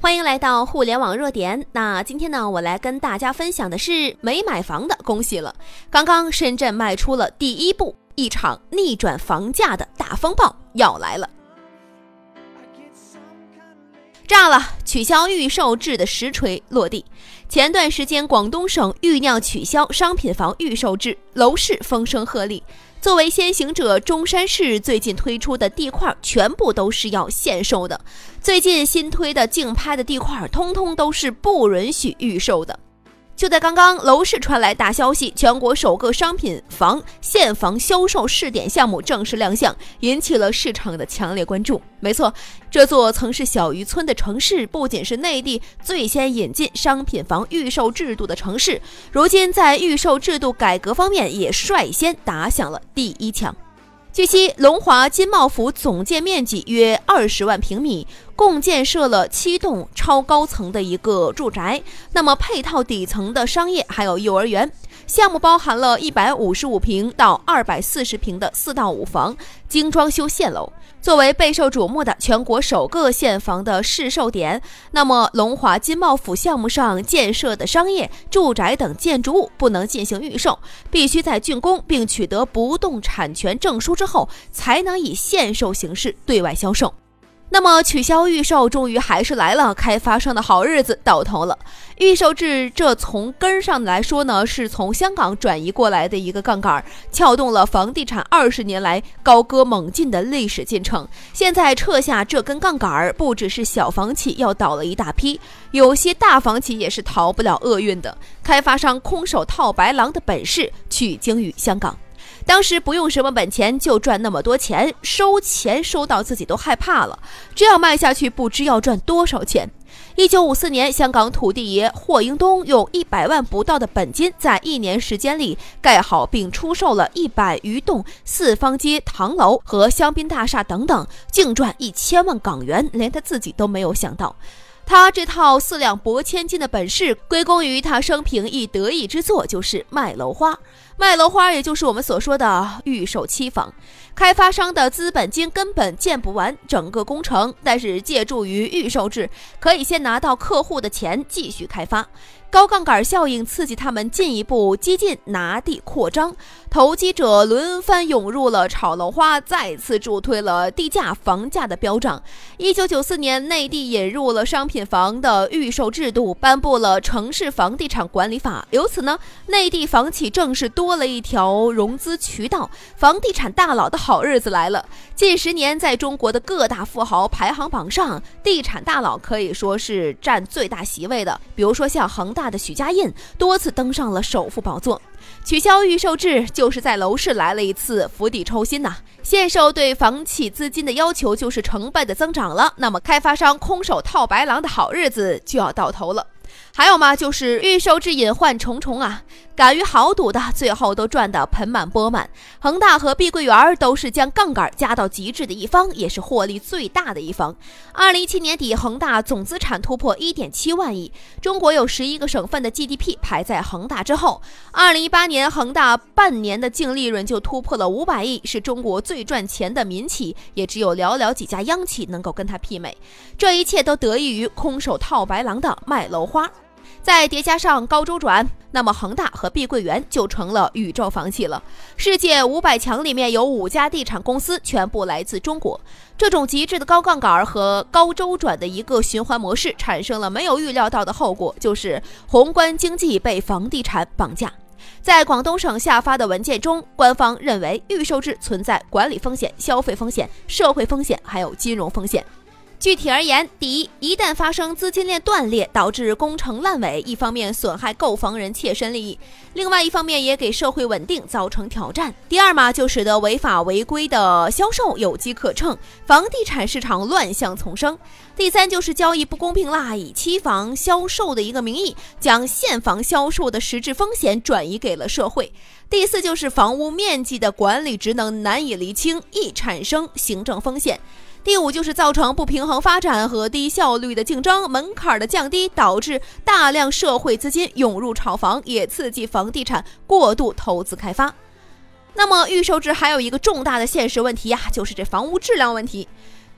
欢迎来到互联网热点。那今天呢，我来跟大家分享的是没买房的，恭喜了！刚刚深圳迈出了第一步，一场逆转房价的大风暴要来了。炸了！取消预售制的实锤落地。前段时间，广东省酝酿取消商品房预售制，楼市风声鹤唳。作为先行者，中山市最近推出的地块全部都是要限售的。最近新推的竞拍的地块，通通都是不允许预售的。就在刚刚，楼市传来大消息，全国首个商品房现房销售试点项目正式亮相，引起了市场的强烈关注。没错，这座曾是小渔村的城市，不仅是内地最先引进商品房预售制度的城市，如今在预售制度改革方面也率先打响了第一枪。据悉，龙华金茂府总建面积约二十万平米，共建设了七栋超高层的一个住宅。那么配套底层的商业还有幼儿园。项目包含了一百五十五平到二百四十平的四到五房精装修现楼，作为备受瞩目的全国首个现房的试售点。那么，龙华金茂府项目上建设的商业、住宅等建筑物不能进行预售，必须在竣工并取得不动产权证书之后，才能以限售形式对外销售。那么取消预售，终于还是来了，开发商的好日子到头了。预售制，这从根上来说呢，是从香港转移过来的一个杠杆，撬动了房地产二十年来高歌猛进的历史进程。现在撤下这根杠杆，不只是小房企要倒了一大批，有些大房企也是逃不了厄运的。开发商空手套白狼的本事，取经于香港。当时不用什么本钱就赚那么多钱，收钱收到自己都害怕了。这样卖下去，不知要赚多少钱。一九五四年，香港土地爷霍英东用一百万不到的本金，在一年时间里盖好并出售了一百余栋四方街唐楼和香槟大厦等等，净赚一千万港元，连他自己都没有想到。他这套四两拨千斤的本事，归功于他生平一得意之作，就是卖楼花。卖楼花，也就是我们所说的预售期房。开发商的资本金根本建不完整个工程，但是借助于预售制，可以先拿到客户的钱继续开发。高杠杆效应刺激他们进一步激进拿地扩张，投机者轮番涌入了炒楼花，再次助推了地价房价的飙涨。一九九四年，内地引入了商品房的预售制度，颁布了《城市房地产管理法》，由此呢，内地房企正是多了一条融资渠道，房地产大佬的好日子来了。近十年，在中国的各大富豪排行榜上，地产大佬可以说是占最大席位的，比如说像恒。大的许家印多次登上了首富宝座，取消预售制就是在楼市来了一次釜底抽薪呐。限售对房企资金的要求就是成倍的增长了，那么开发商空手套白狼的好日子就要到头了。还有嘛，就是预售制隐患重重啊！敢于豪赌的，最后都赚得盆满钵满。恒大和碧桂园都是将杠杆加到极致的一方，也是获利最大的一方。二零一七年底，恒大总资产突破一点七万亿，中国有十一个省份的 GDP 排在恒大之后。二零一八年，恒大半年的净利润就突破了五百亿，是中国最赚钱的民企，也只有寥寥几家央企能够跟它媲美。这一切都得益于空手套白狼的卖楼花。再叠加上高周转，那么恒大和碧桂园就成了宇宙房企了。世界五百强里面有五家地产公司全部来自中国。这种极致的高杠杆和高周转的一个循环模式，产生了没有预料到的后果，就是宏观经济被房地产绑架。在广东省下发的文件中，官方认为预售制存在管理风险、消费风险、社会风险，还有金融风险。具体而言，第一，一旦发生资金链断裂，导致工程烂尾，一方面损害购房人切身利益，另外一方面也给社会稳定造成挑战。第二嘛，就使得违法违规的销售有机可乘，房地产市场乱象丛生。第三就是交易不公平啦，以期房销售的一个名义，将现房销售的实质风险转移给了社会。第四就是房屋面积的管理职能难以厘清，易产生行政风险。第五就是造成不平衡发展和低效率的竞争，门槛的降低导致大量社会资金涌入炒房，也刺激房地产过度投资开发。那么预售制还有一个重大的现实问题呀，就是这房屋质量问题。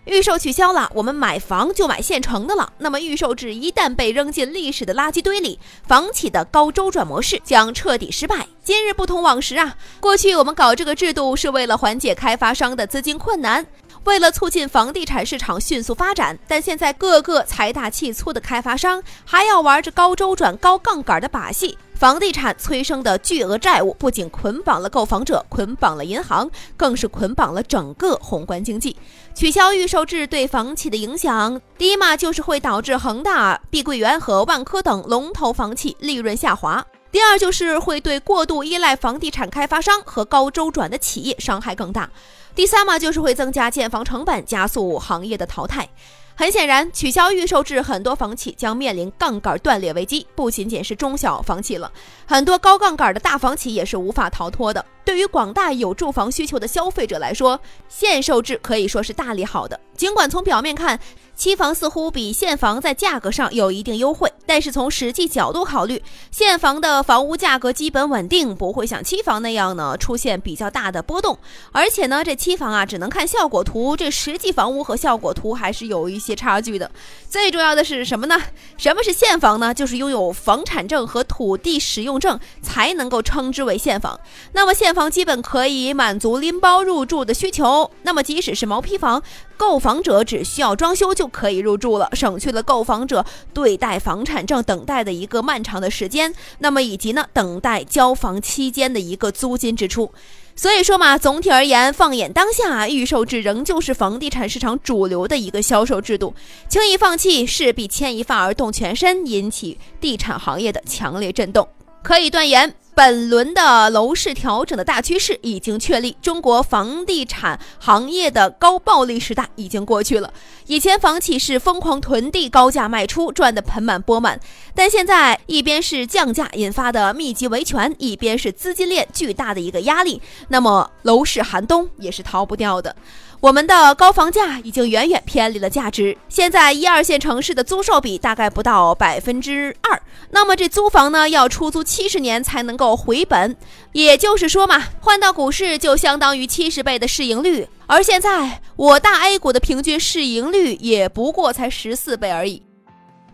预售取消了，我们买房就买现成的了。那么预售制一旦被扔进历史的垃圾堆里，房企的高周转模式将彻底失败。今日不同往时啊，过去我们搞这个制度是为了缓解开发商的资金困难，为了促进房地产市场迅速发展。但现在各个财大气粗的开发商还要玩着高周转、高杠杆的把戏。房地产催生的巨额债务不仅捆绑了购房者，捆绑了银行，更是捆绑了整个宏观经济。取消预售制对房企的影响，第一嘛就是会导致恒大、碧桂园和万科等龙头房企利润下滑；第二就是会对过度依赖房地产开发商和高周转的企业伤害更大；第三嘛就是会增加建房成本，加速行业的淘汰。很显然，取消预售制，很多房企将面临杠杆断裂危机。不仅仅是中小房企了，很多高杠杆的大房企也是无法逃脱的。对于广大有住房需求的消费者来说，限售制可以说是大利好的。尽管从表面看，期房似乎比现房在价格上有一定优惠，但是从实际角度考虑，现房的房屋价格基本稳定，不会像期房那样呢出现比较大的波动。而且呢，这期房啊只能看效果图，这实际房屋和效果图还是有一些差距的。最重要的是什么呢？什么是现房呢？就是拥有房产证和土地使用证才能够称之为现房。那么现房基本可以满足拎包入住的需求。那么即使是毛坯房，购房者只需要装修就。可以入住了，省去了购房者对待房产证等待的一个漫长的时间，那么以及呢等待交房期间的一个租金支出。所以说嘛，总体而言，放眼当下，预售制仍旧是房地产市场主流的一个销售制度，轻易放弃势必牵一发而动全身，引起地产行业的强烈震动。可以断言。本轮的楼市调整的大趋势已经确立，中国房地产行业的高暴利时代已经过去了。以前房企是疯狂囤地、高价卖出，赚得盆满钵满，但现在一边是降价引发的密集维权，一边是资金链巨大的一个压力，那么楼市寒冬也是逃不掉的。我们的高房价已经远远偏离了价值。现在一二线城市的租售比大概不到百分之二，那么这租房呢要出租七十年才能够回本，也就是说嘛，换到股市就相当于七十倍的市盈率。而现在我大 A 股的平均市盈率也不过才十四倍而已。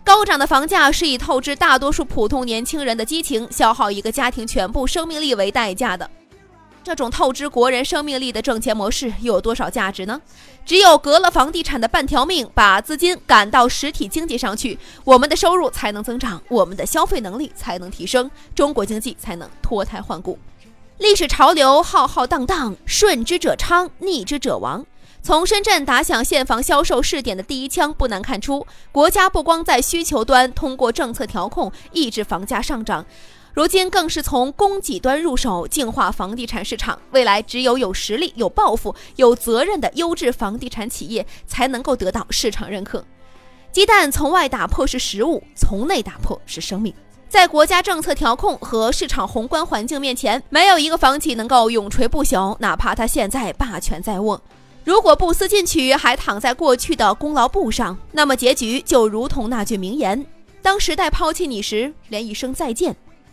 高涨的房价是以透支大多数普通年轻人的激情，消耗一个家庭全部生命力为代价的。这种透支国人生命力的挣钱模式又有多少价值呢？只有革了房地产的半条命，把资金赶到实体经济上去，我们的收入才能增长，我们的消费能力才能提升，中国经济才能脱胎换骨。历史潮流浩浩荡荡，顺之者昌，逆之者亡。从深圳打响现房销售试点的第一枪，不难看出，国家不光在需求端通过政策调控抑制房价上涨。如今更是从供给端入手净化房地产市场，未来只有有实力、有抱负、有责任的优质房地产企业才能够得到市场认可。鸡蛋从外打破是食物，从内打破是生命。在国家政策调控和市场宏观环境面前，没有一个房企能够永垂不朽，哪怕他现在霸权在握。如果不思进取，还躺在过去的功劳簿上，那么结局就如同那句名言：当时代抛弃你时，连一声再见。